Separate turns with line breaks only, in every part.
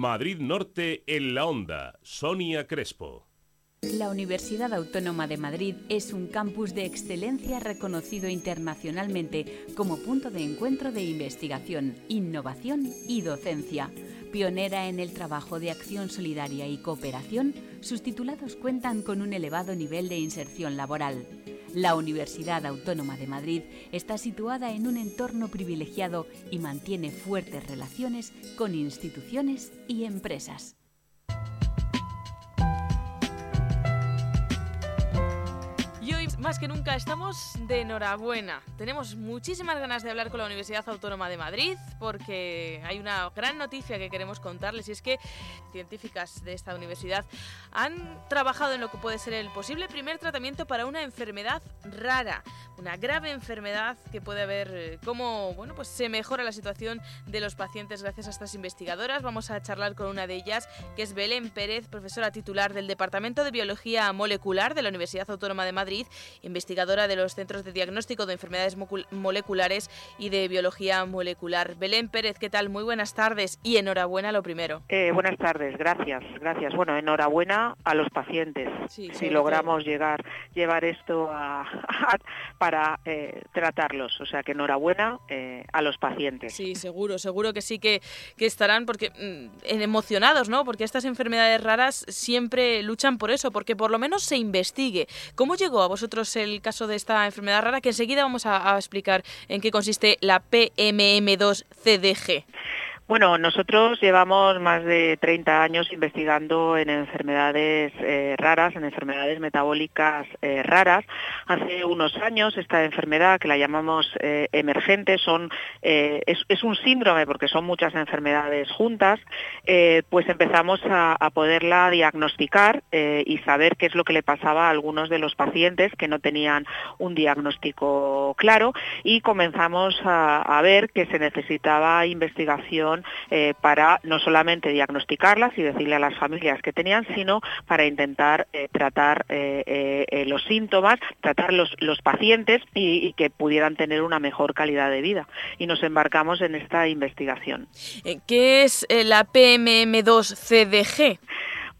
Madrid Norte en la Onda. Sonia Crespo.
La Universidad Autónoma de Madrid es un campus de excelencia reconocido internacionalmente como punto de encuentro de investigación, innovación y docencia. Pionera en el trabajo de acción solidaria y cooperación, sus titulados cuentan con un elevado nivel de inserción laboral. La Universidad Autónoma de Madrid está situada en un entorno privilegiado y mantiene fuertes relaciones con instituciones y empresas.
Más que nunca estamos de enhorabuena. Tenemos muchísimas ganas de hablar con la Universidad Autónoma de Madrid porque hay una gran noticia que queremos contarles y es que científicas de esta universidad han trabajado en lo que puede ser el posible primer tratamiento para una enfermedad rara, una grave enfermedad que puede haber eh, cómo, bueno, pues se mejora la situación de los pacientes gracias a estas investigadoras. Vamos a charlar con una de ellas, que es Belén Pérez, profesora titular del Departamento de Biología Molecular de la Universidad Autónoma de Madrid investigadora de los Centros de Diagnóstico de Enfermedades Moleculares y de Biología Molecular. Belén Pérez, ¿qué tal? Muy buenas tardes y enhorabuena lo primero.
Eh, buenas tardes, gracias, gracias. Bueno, enhorabuena a los pacientes si logramos llegar, llevar esto para eh, tratarlos. O sea que enhorabuena eh, a los pacientes.
Sí, seguro, seguro que sí que, que estarán porque mm, emocionados, ¿no? Porque estas enfermedades raras siempre luchan por eso, porque por lo menos se investigue. ¿Cómo llegó a vosotros el caso de esta enfermedad rara, que enseguida vamos a, a explicar en qué consiste la PMM2-CDG.
Bueno, nosotros llevamos más de 30 años investigando en enfermedades eh, raras, en enfermedades metabólicas eh, raras. Hace unos años esta enfermedad, que la llamamos eh, emergente, es, un síndrome porque son muchas enfermedades juntas, pues empezamos a, poderla diagnosticar y saber qué es lo que le pasaba a algunos de los pacientes que no tenían un diagnóstico claro y comenzamos a ver que se necesitaba investigación eh, para no solamente diagnosticarlas y decirle a las familias que tenían, sino para intentar eh, tratar eh, los síntomas, tratar los, los pacientes y, y, que pudieran tener una mejor calidad de vida. Y nos embarcamos en esta investigación.
¿Qué es la PMM2-CDG?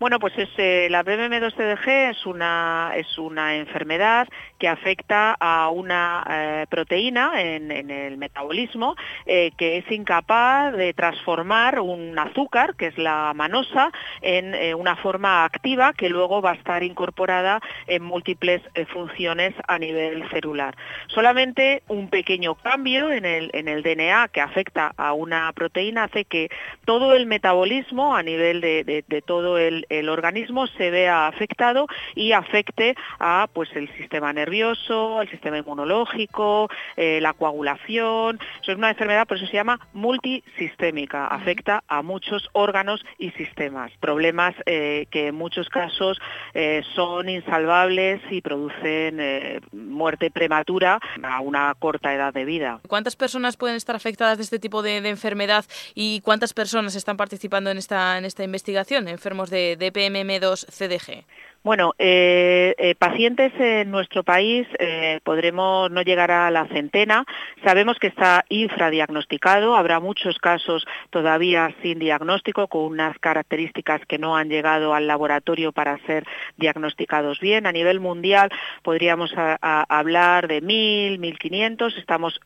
Bueno, pues es, eh, la BMM2-CDG es una, es una enfermedad que afecta a una eh, proteína en, el metabolismo eh, que es incapaz de transformar un azúcar, que es la manosa, en una forma activa que luego va a estar incorporada en múltiples funciones a nivel celular. Solamente un pequeño cambio en el, en el DNA que afecta a una proteína hace que todo el metabolismo a nivel de todo el, el organismo se vea afectado y afecte a pues el sistema nervioso, el sistema inmunológico, eh, la coagulación. Eso es una enfermedad, por eso se llama multisistémica, afecta a muchos órganos y sistemas. Problemas eh, que en muchos casos eh, son insalvables y producen muerte prematura a una corta edad de vida.
¿Cuántas personas pueden estar afectadas de este tipo de, enfermedad y cuántas personas están participando en esta, en esta investigación, enfermos de PMM2-CDG?
Bueno, eh, eh, pacientes en nuestro país eh, podremos no llegar a la centena. Sabemos que está infradiagnosticado. Habrá muchos casos todavía sin diagnóstico, con unas características que no han llegado al laboratorio para ser diagnosticados bien. A nivel mundial podríamos hablar de 1.000, 1.500. Estamos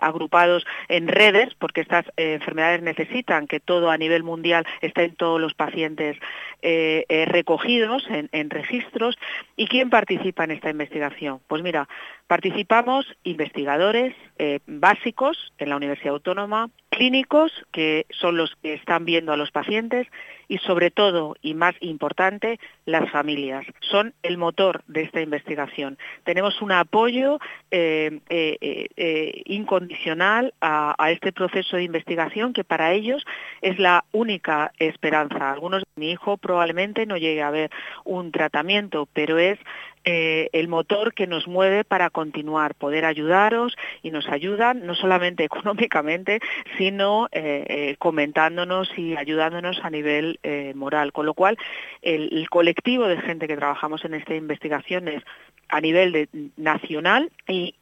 agrupados en redes porque estas enfermedades necesitan que todo a nivel mundial estén todos los pacientes recogidos en, en registros. ¿Y quién participa en esta investigación? Pues mira, participamos investigadores eh, básicos en la Universidad Autónoma, clínicos, que son los que están viendo a los pacientes, y sobre todo, y más importante, las familias. Son el motor de esta investigación. Tenemos un apoyo eh, eh, incondicional a, este proceso de investigación que para ellos es la única esperanza. Algunos, mi hijo probablemente no llegue a ver un tratamiento, pero es eh, el motor que nos mueve para continuar, poder ayudaros y nos ayudan no solamente económicamente, sino eh, comentándonos y ayudándonos a nivel moral. Con lo cual, el, colectivo de gente que trabajamos en esta investigación es a nivel de, nacional y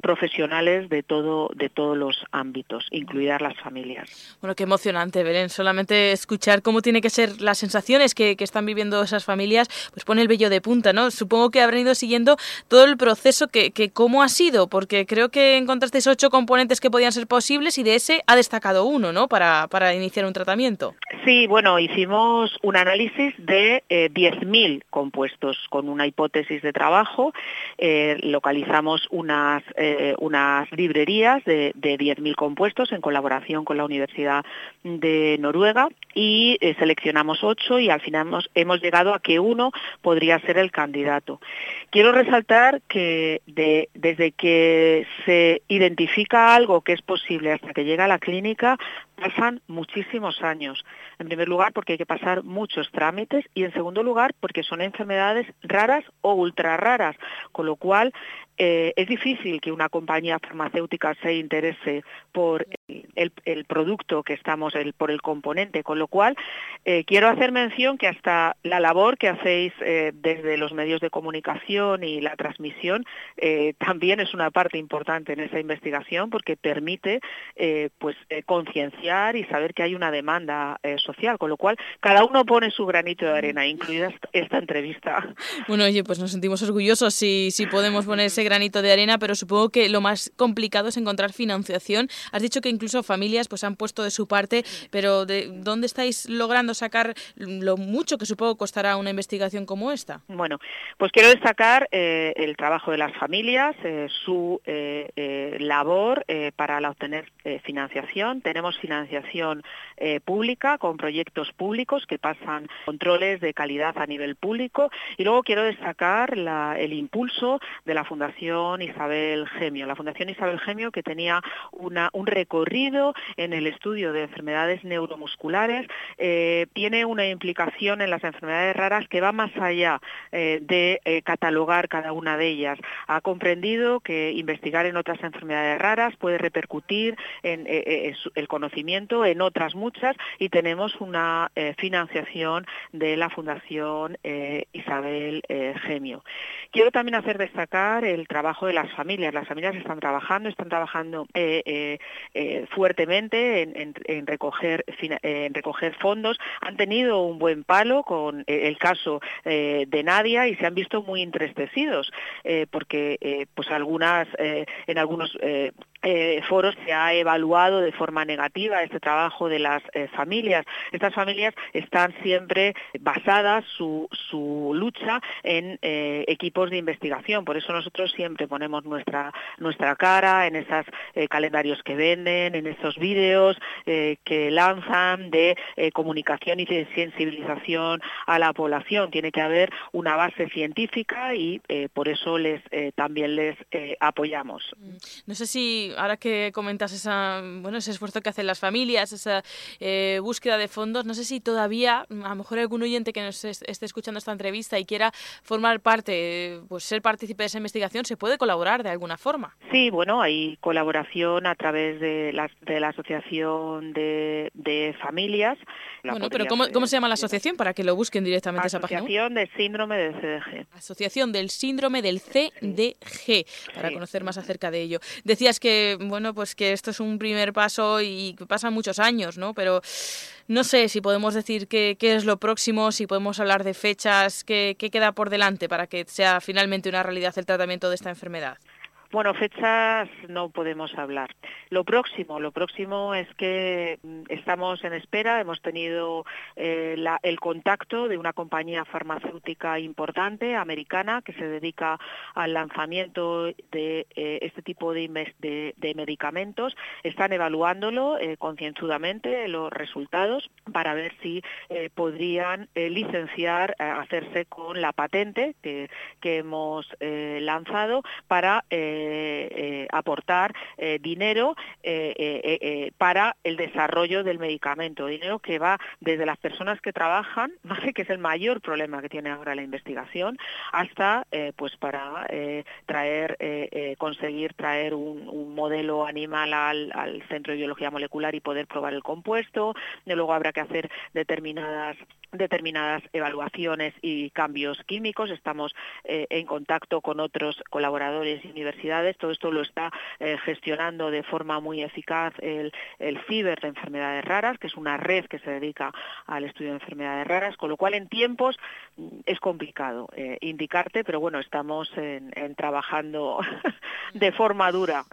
profesionales de todo de todos los ámbitos, incluidas las familias.
Bueno, qué emocionante, Belén. Solamente escuchar cómo tiene que ser las sensaciones que, que están viviendo esas familias, pues pone el vello de punta, ¿no? Supongo que habrán ido siguiendo todo el proceso que, que cómo ha sido, porque creo que encontrasteis ocho componentes que podían ser posibles y de ese ha destacado uno, ¿no? Para, para iniciar un tratamiento.
Sí, bueno, hicimos un análisis de eh, 10.000 compuestos con una hipótesis de trabajo. Eh, localizamos unas, eh, unas librerías de, de 10.000 compuestos en colaboración con la Universidad de Noruega y eh, seleccionamos ocho y al final hemos, hemos, llegado a que uno podría ser el candidato. Quiero resaltar que de, desde que se identifica algo que es posible hasta que llega a la clínica pasan muchísimos años. En primer lugar, porque hay que pasar muchos trámites y en segundo lugar, porque son enfermedades raras o ultra raras, con lo cual eh, es difícil que una compañía farmacéutica se interese por el, producto que estamos, por el componente, con lo cual eh, quiero hacer mención que hasta la labor que hacéis eh, desde los medios de comunicación y la transmisión también es una parte importante en esa investigación porque permite pues concienciar y saber que hay una demanda social, con lo cual cada uno pone su granito de arena, incluida esta entrevista.
Bueno, oye, pues nos sentimos orgullosos si, si podemos poner ese granito de arena, pero supongo que lo más complicado es encontrar financiación. Has dicho que incluso familias pues han puesto de su parte, pero ¿de dónde estáis logrando sacar lo mucho que supongo costará una investigación como esta?
Bueno, pues quiero destacar eh, el trabajo de las familias, eh, su eh, labor para la obtener financiación. Tenemos financiación pública con proyectos públicos que pasan controles de calidad a nivel público y luego quiero destacar la, el impulso de la Fundación Isabel Gemio. La Fundación Isabel Gemio que tenía un recorrido en el estudio de enfermedades neuromusculares, eh, tiene una implicación en las enfermedades raras que va más allá eh, de eh, catalogar cada una de ellas. Ha comprendido que investigar en otras enfermedades raras puede repercutir en el conocimiento en otras muchas y tenemos una financiación de la Fundación Isabel Gemio. Quiero también hacer destacar el trabajo de las familias. Las familias están trabajando, están trabajando fuertemente en, en, recoger, en recoger fondos, han tenido un buen palo con eh, el caso eh, de Nadia y se han visto muy entristecidos eh, porque eh, pues algunas eh, en algunos eh, foros se ha evaluado de forma negativa este trabajo de las eh, familias. Estas familias están siempre basadas su, su lucha en eh, equipos de investigación. Por eso nosotros siempre ponemos nuestra, nuestra cara en esos calendarios que venden, en esos vídeos que lanzan de comunicación y de sensibilización a la población. Tiene que haber una base científica y por eso les también les apoyamos.
No sé si ahora que comentas esa, bueno, ese esfuerzo que hacen las familias, esa eh, búsqueda de fondos, no sé si todavía, a lo mejor algún oyente que nos esté escuchando esta entrevista y quiera formar parte, pues ser partícipe de esa investigación, ¿se puede colaborar de alguna forma?
Sí, bueno, hay colaboración a través de la, de la Asociación de, de Familias. La
bueno, pero ¿cómo, ¿cómo, se llama la asociación para que lo busquen directamente esa página?
Asociación del Síndrome del CDG.
Asociación del Síndrome del CDG, para sí. conocer más acerca de ello. Decías que, bueno, pues que esto es un primer paso y que pasan muchos años, ¿no? Pero no sé si podemos decir qué, es lo próximo, si podemos hablar de fechas, qué, qué queda por delante para que sea finalmente una realidad el tratamiento de esta enfermedad.
Bueno, fechas no podemos hablar. Lo próximo, lo próximo es que mm, estamos en espera, hemos tenido eh, el contacto de una compañía farmacéutica importante, americana, que se dedica al lanzamiento de eh, este tipo de, medicamentos. Están evaluándolo eh, concienzudamente los resultados para ver si podrían licenciar, hacerse con la patente que hemos lanzado para aportar dinero para el desarrollo del medicamento, dinero que va desde las personas que trabajan, que es el mayor problema que tiene ahora la investigación, hasta pues para traer, conseguir traer un, modelo animal al, Centro de Biología Molecular y poder probar el compuesto, luego habrá que hacer determinadas evaluaciones y cambios químicos. Estamos eh, en contacto con otros colaboradores y universidades. Todo esto lo está eh, gestionando de forma muy eficaz el, el CIBER de enfermedades raras, que es una red que se dedica al estudio de enfermedades raras, con lo cual en tiempos mm, es complicado eh, indicarte, pero bueno, estamos en, trabajando de forma dura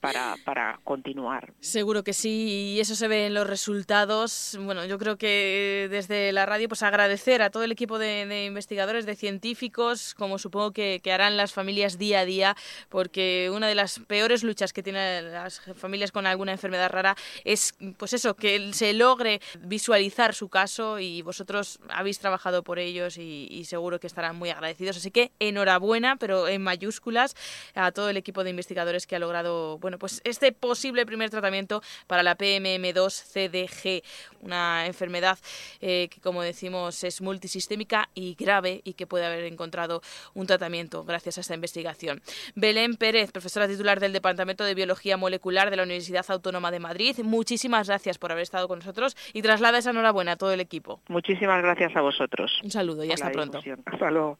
para, para continuar.
Seguro que sí, y eso se ve en los resultados. Bueno, yo creo que desde la radio, pues agradecer a todo el equipo de, investigadores, de científicos, como supongo que, harán las familias día a día, porque una de las peores luchas que tienen las familias con alguna enfermedad rara es, pues eso, que se logre visualizar su caso y vosotros habéis trabajado por ellos y, seguro que estarán muy agradecidos. Así que enhorabuena, pero en mayúsculas, a todo el equipo de investigadores que ha logrado, bueno, pues este posible primer tratamiento para la PMM2-CDG, una enfermedad eh, que, como decimos, es multisistémica y grave y que puede haber encontrado un tratamiento gracias a esta investigación. Belén Pérez, profesora titular del Departamento de Biología Molecular de la Universidad Autónoma de Madrid, muchísimas gracias por haber estado con nosotros y traslada esa enhorabuena a todo el equipo.
Muchísimas gracias a vosotros.
Un saludo y hasta pronto.
Hasta luego.